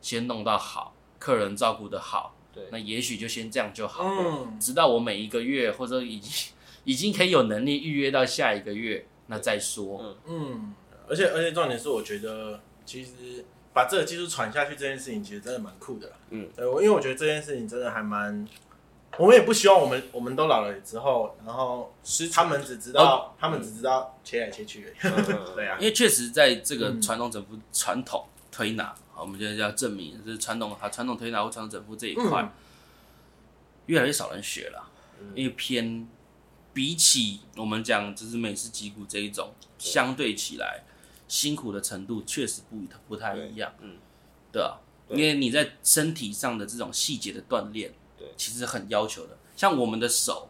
先弄到好，客人照顾的好，对，那也许就先这样就好，嗯，直到我每一个月或者已经已经可以有能力预约到下一个月，那再说，嗯。嗯，而且而且重点是我觉得其实。把这个技术传下去这件事情，其实真的蛮酷的。嗯，对，我，因为我觉得这件事情真的还蛮，我们也不希望我们我们都老了之后，然后是他们只知道他们只知道切来切去。对啊，因为确实在这个传统整复、传统推拿，我们现在要证明是传统啊，传统推拿或传统整复这一块，越来越少人学了，因为偏比起我们讲就是美式脊骨这一种，相对起来。辛苦的程度确实不不太一样，嗯，对啊，因为你在身体上的这种细节的锻炼，对，其实很要求的。像我们的手，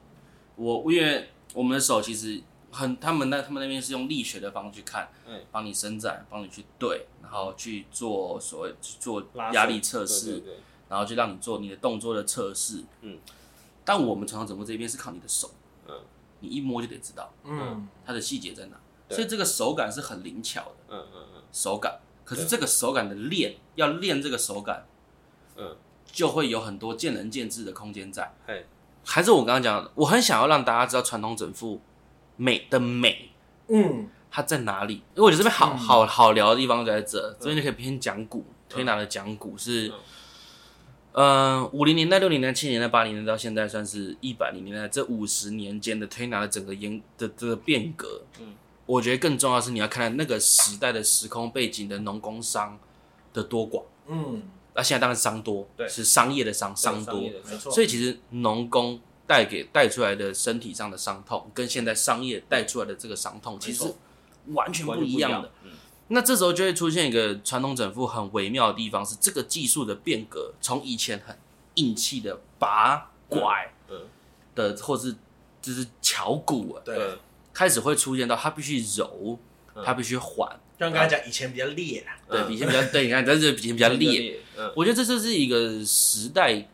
我因为我们的手其实很，他们那他们那边是用力学的方式去看，嗯，帮你伸展，帮你去对，然后去做所谓去做压力测试，然后就让你做你的动作的测试，嗯。但我们传统整复这边是靠你的手，嗯，你一摸就得知道，嗯，它的细节在哪。所以这个手感是很灵巧的，嗯嗯嗯，手感。可是这个手感的练，要练这个手感，嗯，就会有很多见仁见智的空间在。还是我刚刚讲的，我很想要让大家知道传统整复美的美，嗯，它在哪里？因为我觉得这边好好好聊的地方就在这，这边就可以偏讲古推拿的讲古是，嗯，五零年代、六零年代、七零年代、八零年代到现在，算是一百零年代这五十年间的推拿的整个演的这个变革，嗯。我觉得更重要的是你要看那个时代的时空背景的农工商的多寡，嗯，那现在当然商多，对，是商业的商，商多，没错。所以其实农工带给带出来的身体上的伤痛，跟现在商业带出来的这个伤痛，其实完全不一样的。那这时候就会出现一个传统整复很微妙的地方，是这个技术的变革，从以前很硬气的拔拐，嗯，的或是就是巧骨啊，对，开始会出现到它必须柔，它必须缓。就像刚才讲，以前比较烈啦，对，以前比较对，你看，但是以前比较烈。嗯，我觉得这就是一个时代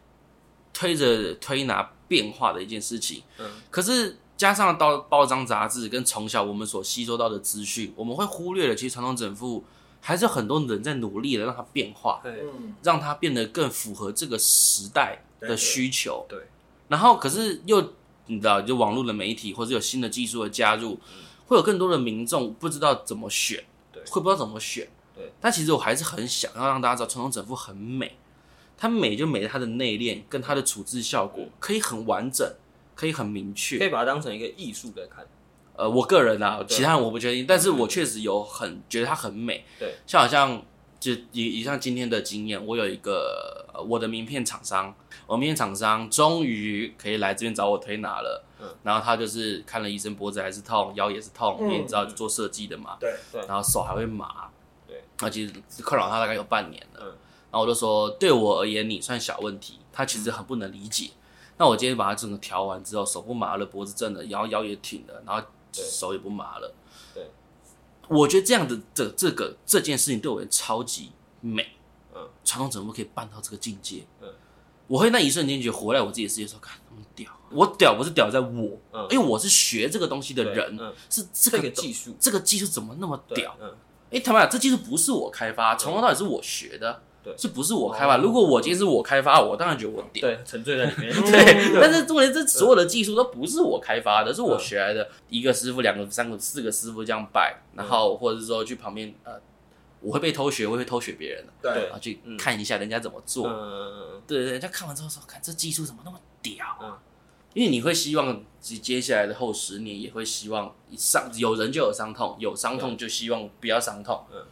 推着推拿变化的一件事情。嗯，可是加上到报章杂志跟从小我们所吸收到的资讯，我们会忽略了，其实传统整复还是有很多人在努力的让它变化，嗯，让它变得更符合这个时代的需求。对，然后可是又你知道，就网络的媒体或者有新的技术的加入，会有更多的民众不知道怎么选。对会不知道怎么选，对，但其实我还是很想要让大家知道传统整复很美，它美就美在它的内敛跟它的处置效果，可以很完整，可以很明确，可以把它当成一个艺术来看。呃，我个人啊，其他人我不确定，但是我确实有很觉得它很美。对，像好像就以以像今天的经验，我有一个我的名片厂商，我名片厂商终于可以来这边找我推拿了。然后他就是看了医生，脖子还是痛，腰也是痛，因为你知道做设计的嘛。对对。然后手还会麻。对。那其实困扰他大概有半年了。嗯。然后我就说，对我而言你算小问题，他其实很不能理解。那我今天把他整个调完之后，手不麻了，脖子正了，然后腰也挺了，然后手也不麻了。对。我觉得这样的这这个这件事情对我而言超级美。嗯。传统整复可以办到这个境界。嗯。我会那一瞬间觉得活在我自己的世界，说看那么屌。我屌不是屌在我，因为我是学这个东西的人，是这个技术，这个技术怎么那么屌？哎，他妈，这技术不是我开发，从头到尾是我学的，是不是我开发？如果我今天是我开发，我当然觉得我屌，对，沉醉在里面。对，但是重点是所有的技术都不是我开发的，是我学来的。一个师傅、两个、三个、四个师傅这样拜，然后或者是说去旁边，呃，我会被偷学，我会偷学别人的，对，然后去看一下人家怎么做，嗯对对，人家看完之后说，看这技术怎么那么屌啊！因为你会希望接接下来的后十年也会希望伤有人就有伤痛，有伤痛就希望不要伤痛。嗯，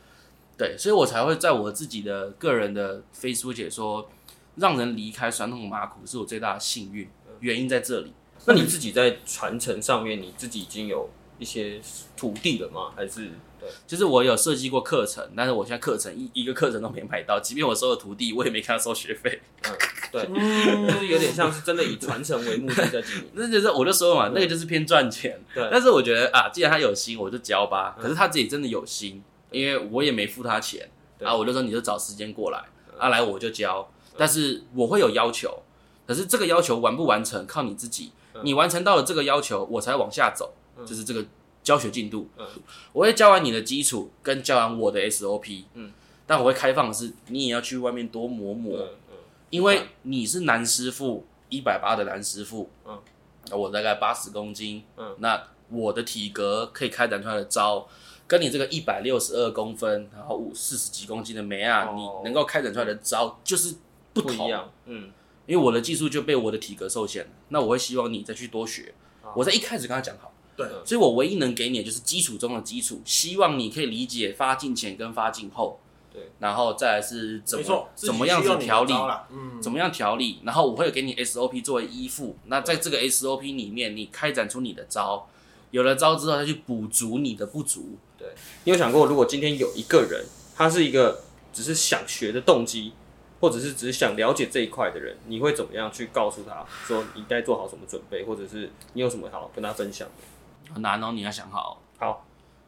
对，所以我才会在我自己的个人的 Facebook 解说，让人离开传统麻苦是我最大的幸运，原因在这里。那你自己在传承上面，你自己已经有一些土地了吗？还是？对，就是我有设计过课程，但是我现在课程一一个课程都没买到，即便我收了徒弟，我也没看他收学费。嗯，对，就是有点像是真的以传承为目的在经营。那就是我就说嘛，那个就是偏赚钱。对，但是我觉得啊，既然他有心，我就教吧。可是他自己真的有心，因为我也没付他钱，然后我就说你就找时间过来，啊来我就教。但是我会有要求，可是这个要求完不完成靠你自己。你完成到了这个要求，我才往下走，就是这个。教学进度，嗯，我会教完你的基础，跟教完我的 SOP，嗯，但我会开放的是，你也要去外面多磨磨，嗯，嗯，因为你是男师傅，一百八的男师傅，嗯，我大概八十公斤，嗯，那我的体格可以开展出来的招，跟你这个一百六十二公分，然后五四十几公斤的梅啊，你能够开展出来的招就是不同，不一样，嗯，因为我的技术就被我的体格受限了，那我会希望你再去多学，我在一开始跟他讲好。对，所以我唯一能给你的就是基础中的基础，希望你可以理解发进前跟发进后，对，然后再来是怎么怎么样子调理，嗯，怎么样调理，然后我会有给你 SOP 作为依附，那在这个 SOP 里面，你开展出你的招，有了招之后再去补足你的不足。对，你有想过，如果今天有一个人，他是一个只是想学的动机，或者是只是想了解这一块的人，你会怎么样去告诉他说你该做好什么准备，或者是你有什么好跟他分享的？很难哦，你要想好。好，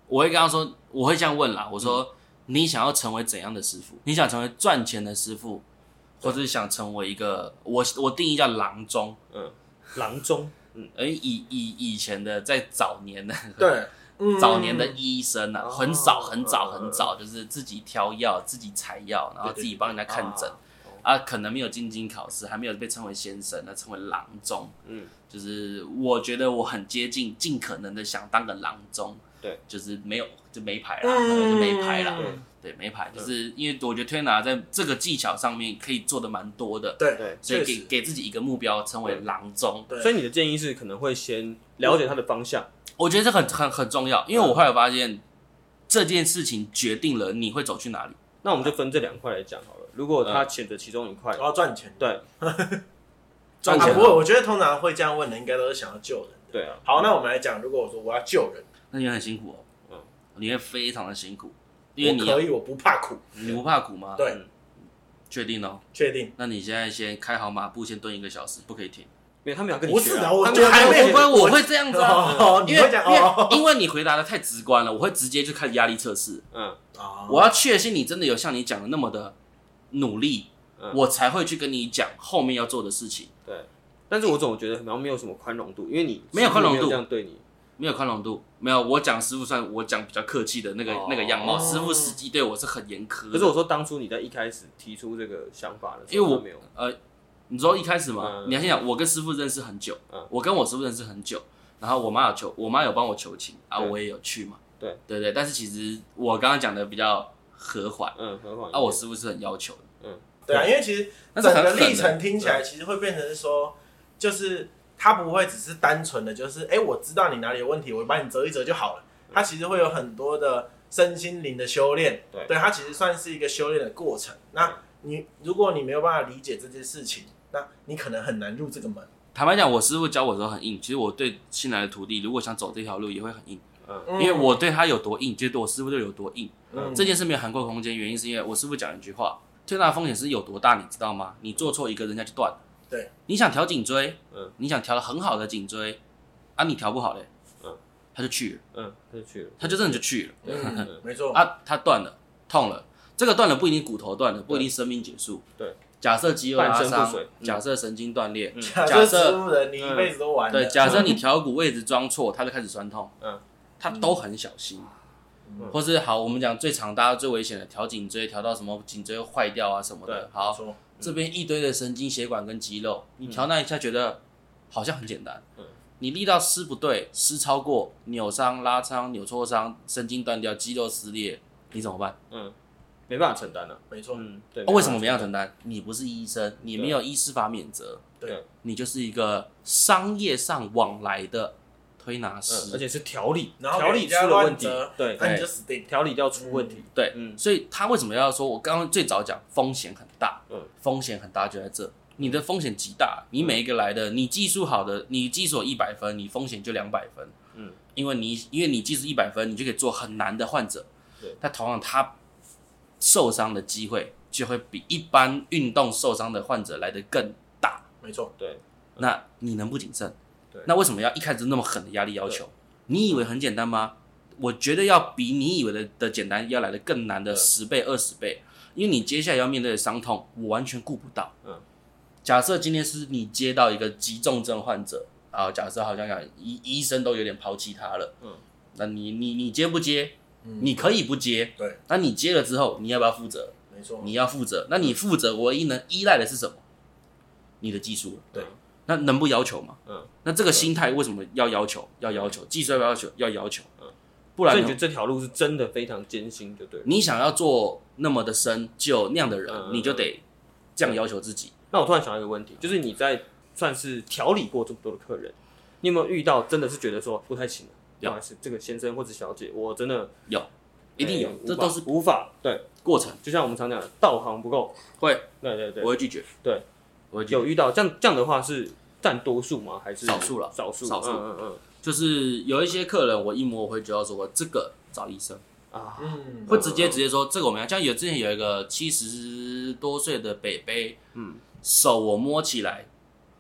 我会跟他说，我会这样问啦。我说，嗯、你想要成为怎样的师傅？你想成为赚钱的师傅，或者是想成为一个我我定义叫郎中？嗯，郎中。嗯，而以以以前的在早年的对，早年的医生啊，嗯、很早很早很早，就是自己挑药、自己采药，然后自己帮人家看诊。啊，可能没有进京考试，还没有被称为先生，那称为郎中。嗯，就是我觉得我很接近，尽可能的想当个郎中。对，就是没有就没牌了，就没牌了。对，没牌，就是因为我觉得推拿在这个技巧上面可以做的蛮多的。对对，所以给给自己一个目标，称为郎中。对所以你的建议是可能会先了解他的方向。我觉得这很很很重要，因为我后来发现这件事情决定了你会走去哪里。那我们就分这两块来讲好了。如果他选择其中一块，我要赚钱，对，赚钱。不过我觉得通常会这样问的，应该都是想要救人。对啊。好，那我们来讲，如果我说我要救人，那你会很辛苦哦。嗯，你会非常的辛苦，因为你可以，我不怕苦。你不怕苦吗？对。确定哦，确定。那你现在先开好马步，先蹲一个小时，不可以停。没有，他们要跟你不是的。我他们还没我会我会这样子啊，哦，你因为会讲因为哦，因为你回答的太直观了，我会直接就开始压力测试。嗯，哦我要确信你真的有像你讲的那么的努力，嗯我才会去跟你讲后面要做的事情。对。但是我总觉得好像没有什么宽容度，因为你没有宽容度这样对你。没有宽容度，没有我讲师傅算我讲比较客气的那个、哦那个样貌，哦师傅实际对我是很严苛。可是我说当初你在一开始提出这个想法的时候，因为我没有。呃，你说一开始嘛，嗯你要先讲，我跟师傅认识很久，嗯我跟我师傅认识很久，然后我妈有求，我妈有帮我求情啊，我也有去嘛，对对对，但是其实我刚刚讲的比较和缓，嗯，和缓啊，我师傅是很要求的，嗯对啊，因为其实整个历程听起来，其实会变成是说，就是他不会只是单纯的，就是哎、欸，我知道你哪里有问题，我帮你折一折就好了。他其实会有很多的身心灵的修炼，对对，他其实算是一个修炼的过程。那你如果你没有办法理解这件事情，那你可能很难入这个门。坦白讲，我师傅教我的时候很硬，其实我对新来的徒弟，如果想走这条路，也会很硬，嗯因为我对他有多硬，就对我师傅就有多硬。嗯这件事没有涵盖空间，原因是因为我师傅讲一句话：最大的风险是有多大，你知道吗？你做错一个，人家就断了。对，你想调颈椎，嗯，你想调的很好的颈椎，啊，你调不好嘞，嗯，他就去了，嗯，他就去了。他就真的就去了，嗯，没错。啊，他断了，痛了，这个断了不一定骨头断了，不一定生命结束，对，假设肌肉拉伤假设神经断裂，假假设你一辈子都完。对，假设你调骨位置装错，他就开始酸痛，嗯，他都很小心。或是好，我们讲最常大家最危险的调颈椎，调到什么颈椎坏掉啊什么的。对好，这边一堆的神经血管跟肌肉，你调那一下觉得好像很简单。嗯你力道施不对，施超过，扭伤、拉伤、扭挫伤，神经断掉，肌肉撕裂，你怎么办？嗯，没办法承担了。没错。嗯，对。哦为什么没办法承担？你不是医生，你没有医师法免责，对，你就是一个商业上往来的推拿嗯，师，而且是调理，然后调理出了问题，对，那你就死定。调理掉出问题。对，嗯所以他为什么要说？我刚刚最早讲风险很大，嗯，风险很大就在这，你的风险极大，你每一个来的，你技术好的，你技术一百分，你风险就两百分，嗯，因为你因为你技术一百分，你就可以做很难的患者，对，但同样他受伤的机会就会比一般运动受伤的患者来的更大，没错。对，那你能不谨慎？对那为什么要一开始那么狠的压力要求？你以为很简单吗？我觉得要比你以为的的简单要来的更难的十倍、二十倍，因为你接下来要面对的伤痛，我完全顾不到。嗯，假设今天是你接到一个急重症患者啊，假设好像讲医医生都有点抛弃他了，嗯，那你你你接不接？嗯你可以不接，对，那你接了之后，你要不要负责？没错。你要负责，那你负责唯一能依赖的是什么？你的技术。对，那能不要求吗？嗯，那这个心态为什么要要求？要要求，技术要要求？要要求。嗯，不然呢所以你觉得这条路是真的非常艰辛，就对了。你想要做那么的深就那样的人，嗯你就得这样要求自己。那我突然想到一个问题，就是你在算是调理过这么多的客人，你有没有遇到真的是觉得说不太行了？有不好意思，这个先生或者小姐，我真的有，一定有哎，无法这都是无法对，过程。就像我们常讲的，道行不够。会，对对对我，会拒绝。对，我。有遇到这样这样的话是占多数吗？还是少数了少数，少数。嗯嗯就是有一些客人，我一摸我会觉得说，这个找医生，嗯啊，嗯，会直接直接说这个我们要。像有之前有一个七十多岁的北北，嗯，手我摸起来，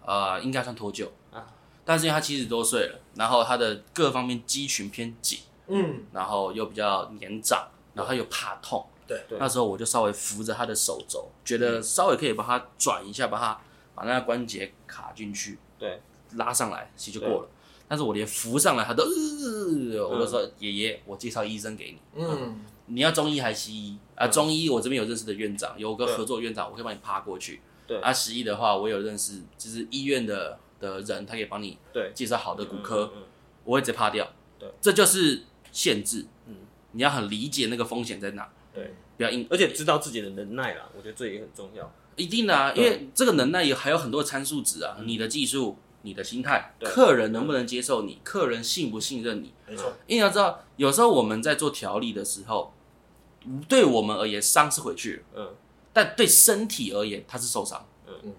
呃，应该算脱臼。啊，但是因为他七十多岁了，然后他的各方面肌群偏紧，嗯，然后又比较年长，然后他又怕痛，对。对。那时候我就稍微扶着他的手肘，觉得稍微可以把他转一下，把他把那个关节卡进去，对，拉上来，其实就过了。但是我连扶上来，他都，呃、我就说爷爷，我介绍医生给你，嗯，你要中医还是西医？啊？中医我这边有认识的院长，有个合作院长，我可以帮你趴过去。对。啊，西医的话，我有认识，就是医院的的人，他可以帮你对，介绍好的骨科，我会直接趴掉。对，这就是限制。嗯，你要很理解那个风险在哪，对，不要硬。而且知道自己的能耐啦，我觉得这也很重要。一定的啊，因对为这个能耐也还有很多参数值啊，你的技术、你的心态，客人能不能接受你，客人信不信任你。没错，因为你要知道，有时候我们在做调理的时候，对我们而言伤是回去了，嗯，但对身体而言它是受伤。嗯嗯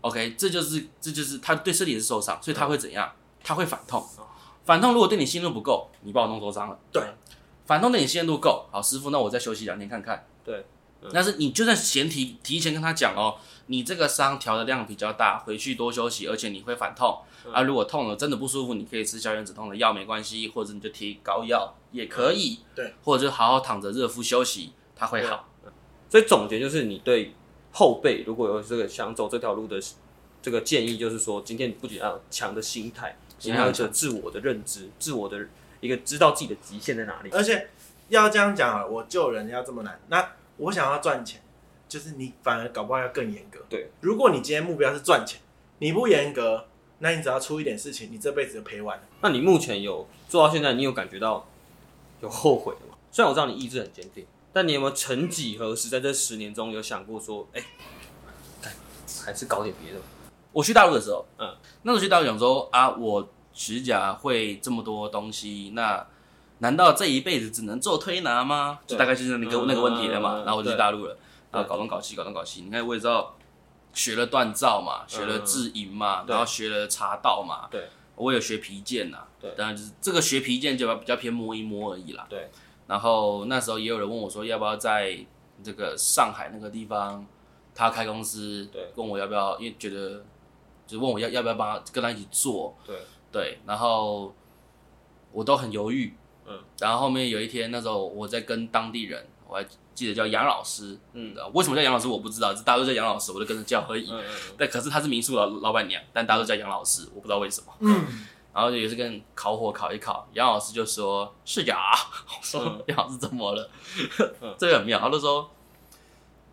，OK，这就是这就是它对身体是受伤，所以他会怎样？他会反痛哦。反痛如果对你信任不够，你把我弄受伤了。对，反痛对你信任度够，好，师傅，那我再休息两天看看。对，嗯、但是你就算前提提前跟他讲哦，你这个伤调的量比较大，回去多休息，而且你会反痛。嗯、啊，如果痛了真的不舒服，你可以吃消炎止痛的药没关系，或者你就贴膏药也可以。嗯、对，或者就好好躺着热敷休息，它会好。所以总结就是，你对后辈如果有这个想走这条路的这个建议，就是说，今天你不仅要有强的心态，你还要有自我的认知，自我的一个知道自己的极限在哪里。而且要这样讲啊，我救人要这么难，那我想要赚钱，就是你反而搞不好要更严格。对，如果你今天目标是赚钱，你不严格。那你只要出一点事情，你这辈子就赔完了。那你目前有做到现在，你有感觉到有后悔的吗？虽然我知道你意志很坚定，但你有没有曾几何时在这十年中有想过说，哎、欸，还是搞点别的？我去大陆的时候，嗯，那时候去大陆讲说啊，我指甲会这么多东西，那难道这一辈子只能做推拿吗？就大概就是那个、嗯、那个问题了嘛。然后我就去大陆了，然后搞东搞西，搞东搞西。你看，我也知道。学了锻造嘛，学了制银嘛，嗯、然后学了茶道嘛。对，我有学皮件呐。对，当然就是这个学皮件就比较偏摸一摸而已啦。对。然后那时候也有人问我说，要不要在这个上海那个地方，他开公司，对，问我要不要，因为觉得就问我要要不要帮他跟他一起做。对。对，然后我都很犹豫。嗯。然后后面有一天，那时候我在跟当地人，我还。记得叫杨老师，嗯，为什么叫杨老师我不知道，大家都叫杨老师，我就跟着叫而已。嗯嗯。但可是他是民宿老老板娘，但大家都叫杨老师，我不知道为什么。嗯。然后就也是跟烤火烤一烤，杨老师就说：“是呀。”我说：“杨老师怎么了？”嗯，这个很妙。他就说：“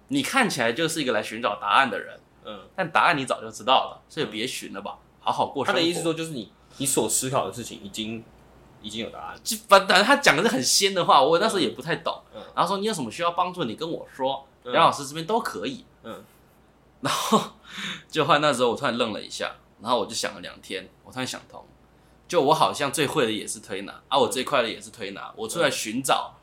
你看起来就是一个来寻找答案的人，嗯，但答案你早就知道了，所以别寻了吧，好好过生活。”他的意思说就是你你所思考的事情已经。已经有答案，就反正他讲的是很仙的话，我那时候也不太懂。嗯，然后说你有什么需要帮助，你跟我说，杨老师这边都可以。嗯，然后就换那时候我突然愣了一下，然后我就想了两天，我突然想通，就我好像最会的也是推拿，啊，我最快的也是推拿，我出来寻找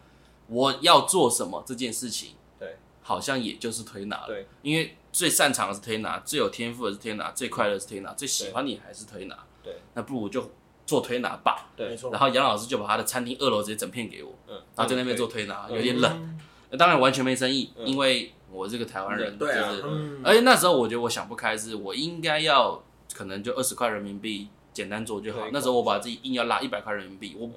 我要做什么这件事情，对，好像也就是推拿了，对，因为最擅长的是推拿，最有天赋的是推拿，最快乐的是推拿，最喜欢你还是推拿，对，那不如就。做推拿吧，对，没错。然后杨老师就把他的餐厅二楼直接整片给我，嗯，然后在那边做推拿，有点冷，当然完全没生意，因为我这个台湾人，对是，而且那时候我觉得我想不开，是我应该要可能就二十块人民币简单做就好。那时候我把自己硬要拉一百块人民币，我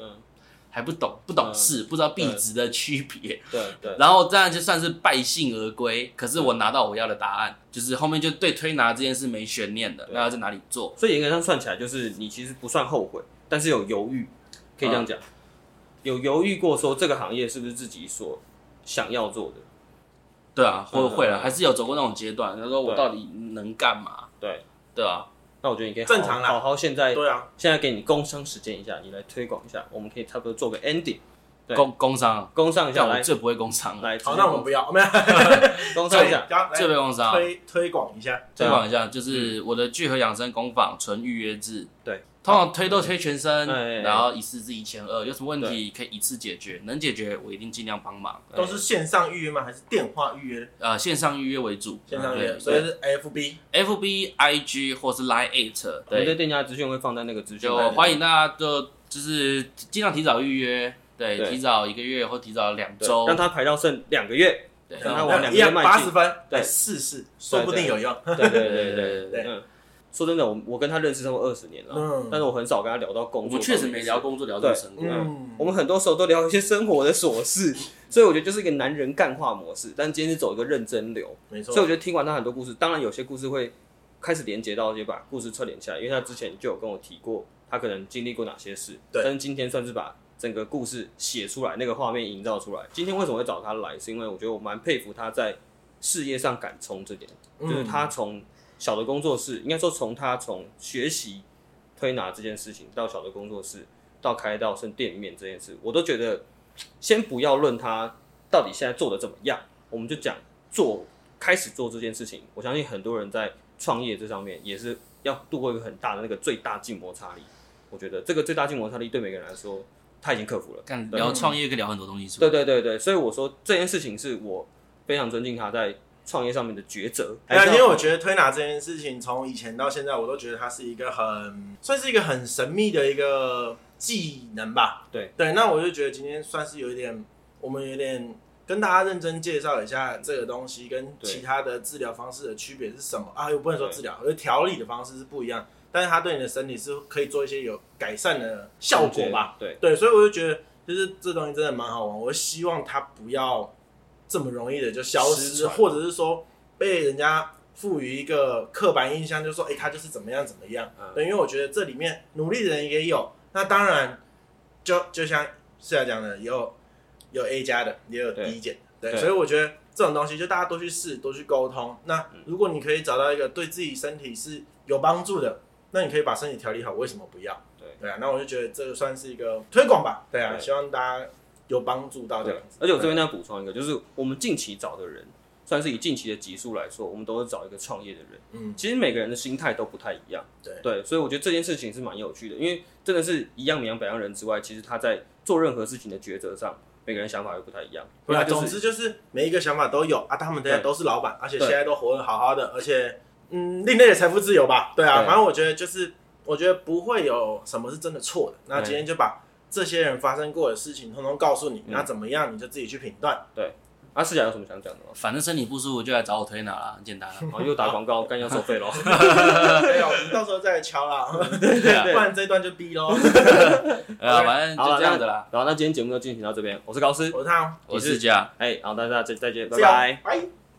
还不懂，不懂事，不知道币值的区别，对对。然后这样就算是败兴而归，可是我拿到我要的答案，就是后面就对推拿这件事没悬念的，那要在哪里做？所以严格上算起来，就是你其实不算后悔，但是有犹豫，可以这样讲，有犹豫过说这个行业是不是自己所想要做的？对啊，会会了，还是有走过那种阶段，他说我到底能干嘛？对对啊。那我觉得你可以正常好好现在对啊，现在给你工商时间一下，你来推广一下，我们可以差不多做个 ending，工工商。工商一下，我，最不会工商，来，好，那我们不要，没有，工商一下，最不会工商，推推广一下，推广一下，就是我的聚合养生工坊纯预约制，对。通常推都推全身，然后一次是一千二，有什么问题可以一次解决，能解决我一定尽量帮忙。都是线上预约吗？还是电话预约？呃，线上预约为主，线上预约，所以是 FB、FB、IG 或是 Line Eight。对，对，店家资讯会放在那个资讯。就欢迎大家就就是尽量提早预约，对，提早一个月或提早两周，让他排到剩两个月，让他往两个月迈进。八十分，对，试试，说不定有用。对对对对对。说真的，我我跟他认识超过二十年了，嗯，但是我很少跟他聊到工作。我确实没聊工作，聊这么深。嗯，我们很多时候都聊一些生活的琐事，所以我觉得就是一个男人干话模式。但今天是走一个认真流，没错。所以我觉得听完他很多故事，当然有些故事会开始连接到，就把故事串联起来，因为他之前就有跟我提过，他可能经历过哪些事。对。但是今天算是把整个故事写出来，那个画面营造出来。今天为什么会找他来？是因为我觉得我蛮佩服他在事业上敢冲这点，就是他从。小的工作室，应该说从他从学习推拿这件事情到小的工作室，到开到剩店面这件事，我都觉得，先不要论他到底现在做的怎么样，我们就讲做开始做这件事情。我相信很多人在创业这上面也是要度过一个很大的那个最大静摩擦力。我觉得这个最大静摩擦力对每个人来说，他已经克服了。干聊创业可以聊很多东西是，对对对对，所以我说这件事情是我非常尊敬他在。创业上面的抉择，哎呀，因为我觉得推拿这件事情，从以前到现在，我都觉得它是一个很算是一个很神秘的一个技能吧。对对，那我就觉得今天算是有一点，我们有点跟大家认真介绍一下这个东西跟其他的治疗方式的区别是什么啊？又不能说治疗，而调理的方式是不一样，但是它对你的身体是可以做一些有改善的效果吧？对对，所以我就觉得，就是这东西真的蛮好玩。我希望它不要这么容易的就消失，或者是说被人家赋予一个刻板印象，就是说，哎、欸，它就是怎么样怎么样。嗯、对，因为我觉得这里面努力的人也有，那当然就就像是要讲的，有有 A 加的，也有 D 减的，对，对，所以我觉得这种东西就大家都去试，都去沟通。那如果你可以找到一个对自己身体是有帮助的，那你可以把身体调理好，为什么不要？对，对啊，那我就觉得这个算是一个推广吧。对啊，对，希望大家有帮助到这样子。而且我这边要补充一个，就是我们近期找的人。算是以近期的集数来说，我们都是找一个创业的人。嗯，其实每个人的心态都不太一样。对对，所以我觉得这件事情是蛮有趣的，因为真的是一样米养百样人之外，其实他在做任何事情的抉择上，每个人想法又不太一样。对啊，总之就是每一个想法都有啊，他们大家都是老板，而且现在都活得好好的，而且嗯，另类的财富自由吧。对啊，反正我觉得就是，我觉得不会有什么是真的错的。那今天就把这些人发生过的事情，通通告诉你，那怎么样你就自己去评断。对。阿四甲有什么想讲的吗？反正身体不舒服就来找我推拿啦，很简单。哦，又打广告，干要收费喽。没有，到时候再来敲啦。对，不然这一段就逼喽。啊，反正就这样子啦。然后那今天节目就进行到这边，我是高斯，我是汤，我是思甲。哎，好，大家再再见，拜拜。